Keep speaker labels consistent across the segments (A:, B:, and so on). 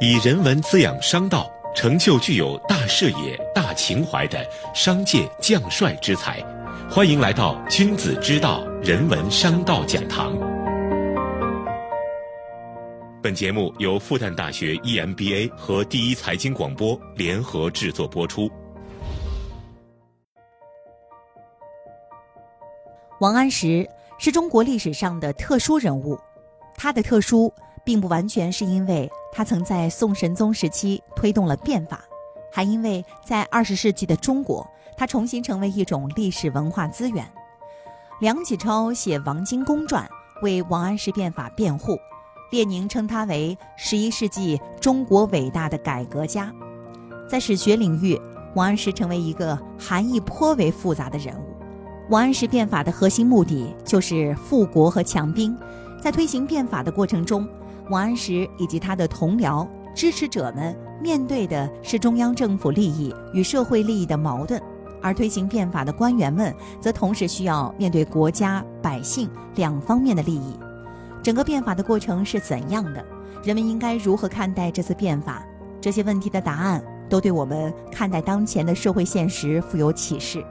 A: 以人文滋养商道，成就具有大视野、大情怀的商界将帅之才。欢迎来到君子之道人文商道讲堂。本节目由复旦大学 EMBA 和第一财经广播联合制作播出。
B: 王安石是中国历史上的特殊人物，他的特殊并不完全是因为他曾在宋神宗时期推动了变法，还因为在二十世纪的中国，他重新成为一种历史文化资源。梁启超写《王荆公传》为王安石变法辩护。列宁称他为十一世纪中国伟大的改革家，在史学领域，王安石成为一个含义颇为复杂的人物。王安石变法的核心目的就是富国和强兵，在推行变法的过程中，王安石以及他的同僚支持者们面对的是中央政府利益与社会利益的矛盾，而推行变法的官员们则同时需要面对国家百姓两方面的利益。整个变法的过程是怎样的？人们应该如何看待这次变法？这些问题的答案都对我们看待当前的社会现实富有启示。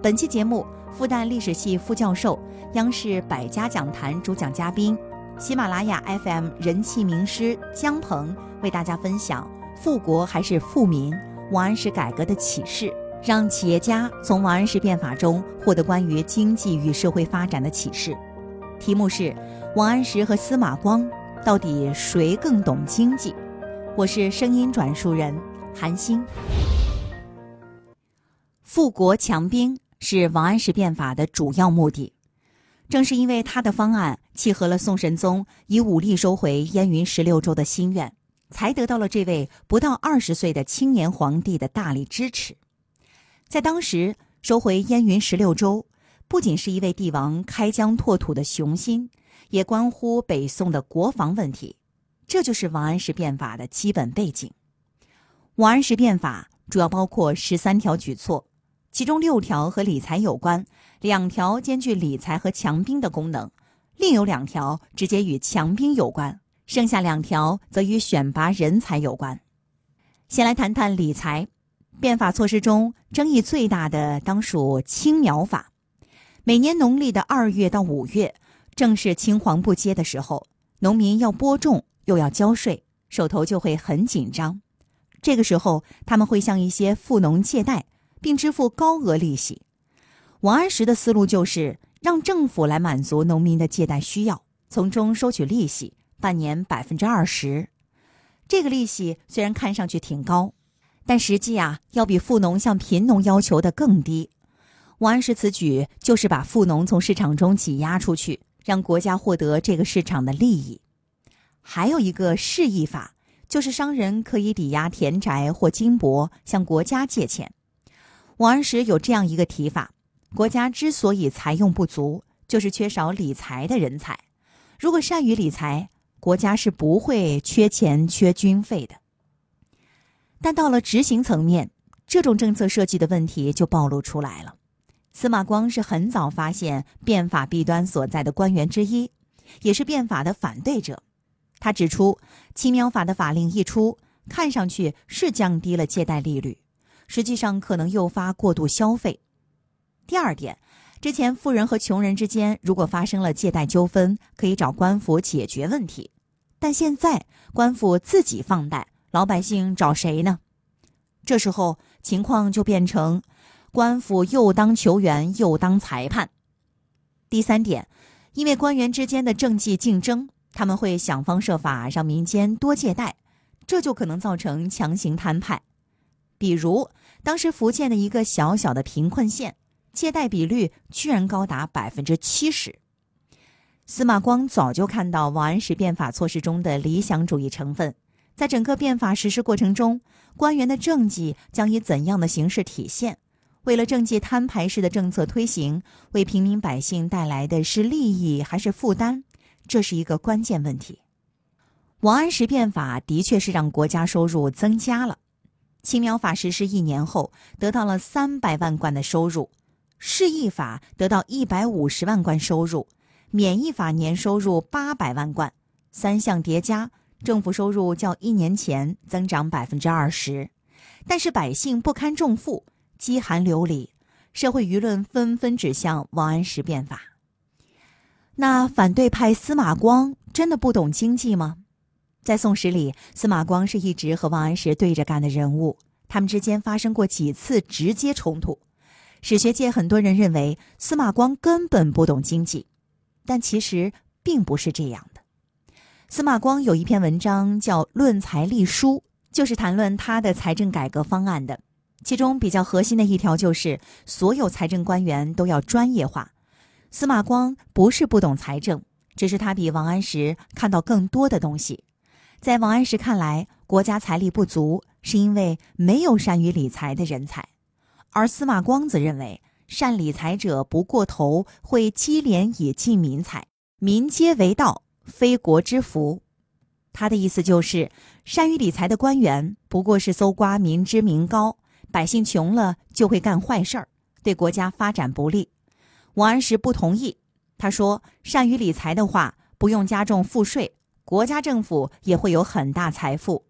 B: 本期节目，复旦历史系副教授、央视百家讲坛主讲嘉宾、喜马拉雅 FM 人气名师姜鹏为大家分享“富国还是富民？王安石改革的启示”，让企业家从王安石变法中获得关于经济与社会发展的启示。题目是。王安石和司马光到底谁更懂经济？我是声音转述人韩星。富国强兵是王安石变法的主要目的，正是因为他的方案契合了宋神宗以武力收回燕云十六州的心愿，才得到了这位不到二十岁的青年皇帝的大力支持。在当时，收回燕云十六州不仅是一位帝王开疆拓土的雄心。也关乎北宋的国防问题，这就是王安石变法的基本背景。王安石变法主要包括十三条举措，其中六条和理财有关，两条兼具理财和强兵的功能，另有两条直接与强兵有关，剩下两条则与选拔人才有关。先来谈谈理财，变法措施中争议最大的当属青苗法，每年农历的二月到五月。正是青黄不接的时候，农民要播种又要交税，手头就会很紧张。这个时候，他们会向一些富农借贷，并支付高额利息。王安石的思路就是让政府来满足农民的借贷需要，从中收取利息，半年百分之二十。这个利息虽然看上去挺高，但实际啊，要比富农向贫农要求的更低。王安石此举就是把富农从市场中挤压出去。让国家获得这个市场的利益，还有一个示意法，就是商人可以抵押田宅或金帛向国家借钱。王安石有这样一个提法：国家之所以财用不足，就是缺少理财的人才。如果善于理财，国家是不会缺钱缺军费的。但到了执行层面，这种政策设计的问题就暴露出来了。司马光是很早发现变法弊端所在的官员之一，也是变法的反对者。他指出，青苗法的法令一出，看上去是降低了借贷利率，实际上可能诱发过度消费。第二点，之前富人和穷人之间如果发生了借贷纠纷，可以找官府解决问题，但现在官府自己放贷，老百姓找谁呢？这时候情况就变成。官府又当球员又当裁判。第三点，因为官员之间的政绩竞争，他们会想方设法让民间多借贷，这就可能造成强行摊派。比如，当时福建的一个小小的贫困县，借贷比率居然高达百分之七十。司马光早就看到王安石变法措施中的理想主义成分，在整个变法实施过程中，官员的政绩将以怎样的形式体现？为了政绩摊牌式的政策推行，为平民百姓带来的是利益还是负担？这是一个关键问题。王安石变法的确是让国家收入增加了。青苗法实施一年后，得到了三百万贯的收入；市易法得到一百五十万贯收入；免役法年收入八百万贯。三项叠加，政府收入较一年前增长百分之二十，但是百姓不堪重负，饥寒流离，社会舆论纷纷指向王安石变法。那反对派司马光真的不懂经济吗？在《宋史》里，司马光是一直和王安石对着干的人物，他们之间发生过几次直接冲突。史学界很多人认为司马光根本不懂经济，但其实并不是这样的。司马光有一篇文章叫《论财立书》，就是谈论他的财政改革方案的。其中比较核心的一条就是，所有财政官员都要专业化。司马光不是不懂财政，只是他比王安石看到更多的东西。在王安石看来，国家财力不足，是因为没有善于理财的人才。而司马光则认为，善理财者不过头，会积敛以济民财，民皆为道，非国之福。他的意思就是，善于理财的官员不过是搜刮民脂民膏，百姓穷了就会干坏事儿，对国家发展不利。王安石不同意，他说：“善于理财的话，不用加重赋税，国家政府也会有很大财富。”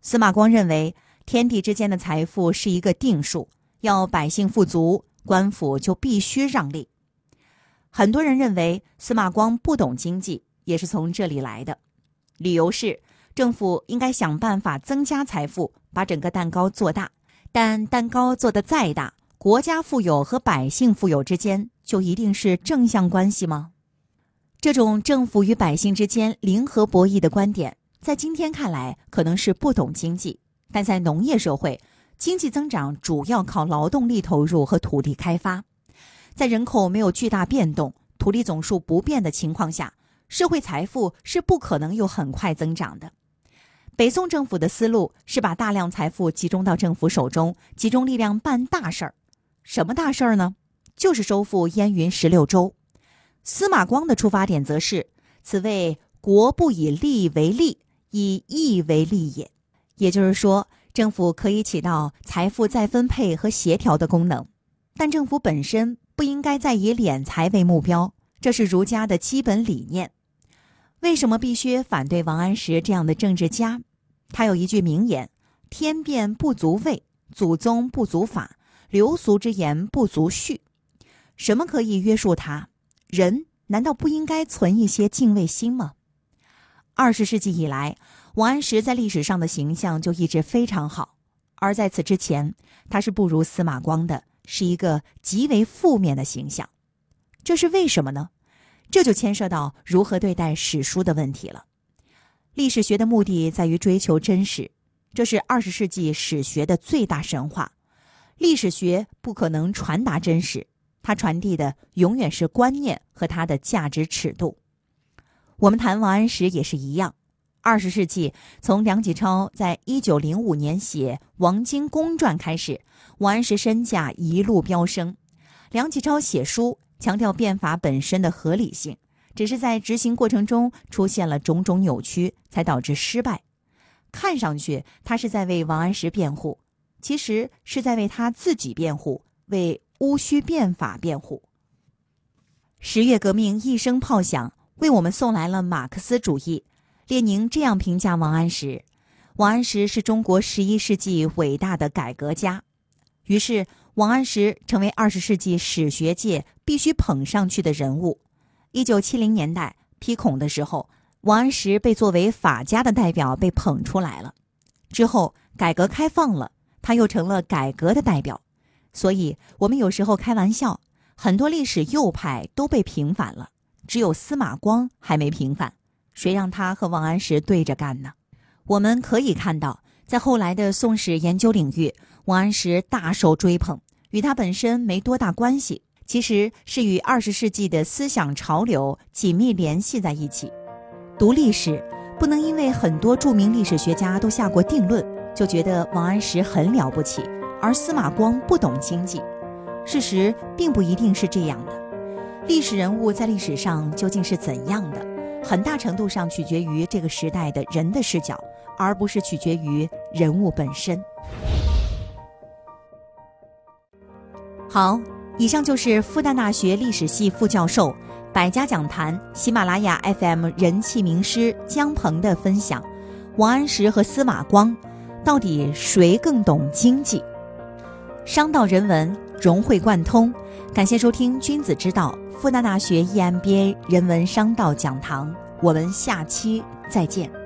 B: 司马光认为，天地之间的财富是一个定数。要百姓富足，官府就必须让利。很多人认为司马光不懂经济，也是从这里来的。理由是政府应该想办法增加财富，把整个蛋糕做大。但蛋糕做得再大，国家富有和百姓富有之间就一定是正向关系吗？这种政府与百姓之间零和博弈的观点，在今天看来可能是不懂经济，但在农业社会。经济增长主要靠劳动力投入和土地开发，在人口没有巨大变动、土地总数不变的情况下，社会财富是不可能有很快增长的。北宋政府的思路是把大量财富集中到政府手中，集中力量办大事儿。什么大事儿呢？就是收复燕云十六州。司马光的出发点则是：此谓国不以利为利，以义为利也。也就是说。政府可以起到财富再分配和协调的功能，但政府本身不应该再以敛财为目标，这是儒家的基本理念。为什么必须反对王安石这样的政治家？他有一句名言：“天变不足畏，祖宗不足法，流俗之言不足恤。”什么可以约束他？人难道不应该存一些敬畏心吗？二十世纪以来。王安石在历史上的形象就一直非常好，而在此之前，他是不如司马光的，是一个极为负面的形象。这是为什么呢？这就牵涉到如何对待史书的问题了。历史学的目的在于追求真实，这是二十世纪史学的最大神话。历史学不可能传达真实，它传递的永远是观念和它的价值尺度。我们谈王安石也是一样。二十世纪，从梁启超在一九零五年写《王荆公传》开始，王安石身价一路飙升。梁启超写书强调变法本身的合理性，只是在执行过程中出现了种种扭曲，才导致失败。看上去他是在为王安石辩护，其实是在为他自己辩护，为戊戌变法辩护。十月革命一声炮响，为我们送来了马克思主义。列宁这样评价王安石：“王安石是中国十一世纪伟大的改革家。”于是，王安石成为二十世纪史学界必须捧上去的人物。一九七零年代批孔的时候，王安石被作为法家的代表被捧出来了。之后，改革开放了，他又成了改革的代表。所以，我们有时候开玩笑，很多历史右派都被平反了，只有司马光还没平反。谁让他和王安石对着干呢？我们可以看到，在后来的宋史研究领域，王安石大受追捧，与他本身没多大关系，其实是与二十世纪的思想潮流紧密联系在一起。读历史，不能因为很多著名历史学家都下过定论，就觉得王安石很了不起，而司马光不懂经济。事实并不一定是这样的。历史人物在历史上究竟是怎样的？很大程度上取决于这个时代的人的视角，而不是取决于人物本身。好，以上就是复旦大学历史系副教授、百家讲坛、喜马拉雅 FM 人气名师姜鹏的分享。王安石和司马光，到底谁更懂经济？商道人文融会贯通。感谢收听《君子之道》复旦大学 EMBA 人文商道讲堂，我们下期再见。